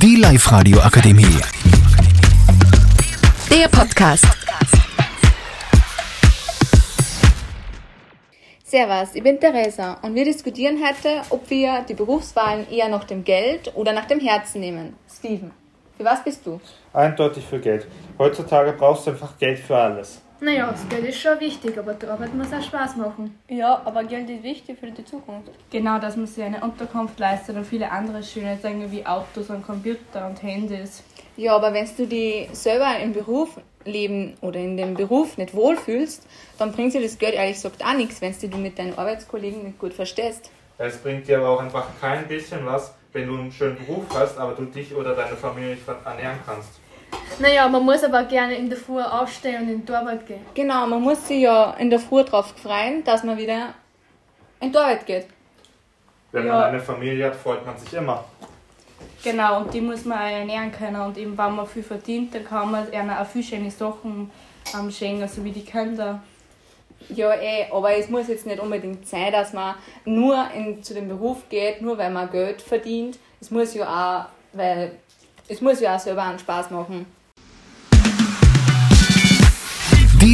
Die Live-Radio Akademie. Der Podcast. Servus, ich bin Theresa und wir diskutieren heute, ob wir die Berufswahlen eher nach dem Geld oder nach dem Herzen nehmen. Steven, für was bist du? Eindeutig für Geld. Heutzutage brauchst du einfach Geld für alles. Naja, das Geld ist schon wichtig, aber die Arbeit muss auch Spaß machen. Ja, aber Geld ist wichtig für die Zukunft. Genau, dass man sich eine Unterkunft leistet und viele andere schöne Dinge wie Autos und Computer und Handys. Ja, aber wenn du dich selber im Beruf leben oder in dem Beruf nicht wohlfühlst, dann bringt dir das Geld ehrlich gesagt auch nichts, wenn du mit deinen Arbeitskollegen nicht gut verstehst. Es bringt dir aber auch einfach kein bisschen was, wenn du einen schönen Beruf hast, aber du dich oder deine Familie nicht ernähren kannst. Naja, man muss aber gerne in der Früh aufstehen und in die Arbeit gehen. Genau, man muss sich ja in der Früh darauf freuen, dass man wieder in die Arbeit geht. Wenn Ja. man eine Familie hat, freut man sich immer. Genau, und die muss man auch ernähren können. Und eben, wenn man viel verdient, dann kann man ihnen auch viel schöne Sachen ähm, schenken, so wie die Kinder. Ja, eh, aber es muss jetzt nicht unbedingt sein, dass man nur in, zu dem Beruf geht, nur weil man Geld verdient. Es muss ja auch, weil es muss ja auch selber einen Spaß machen.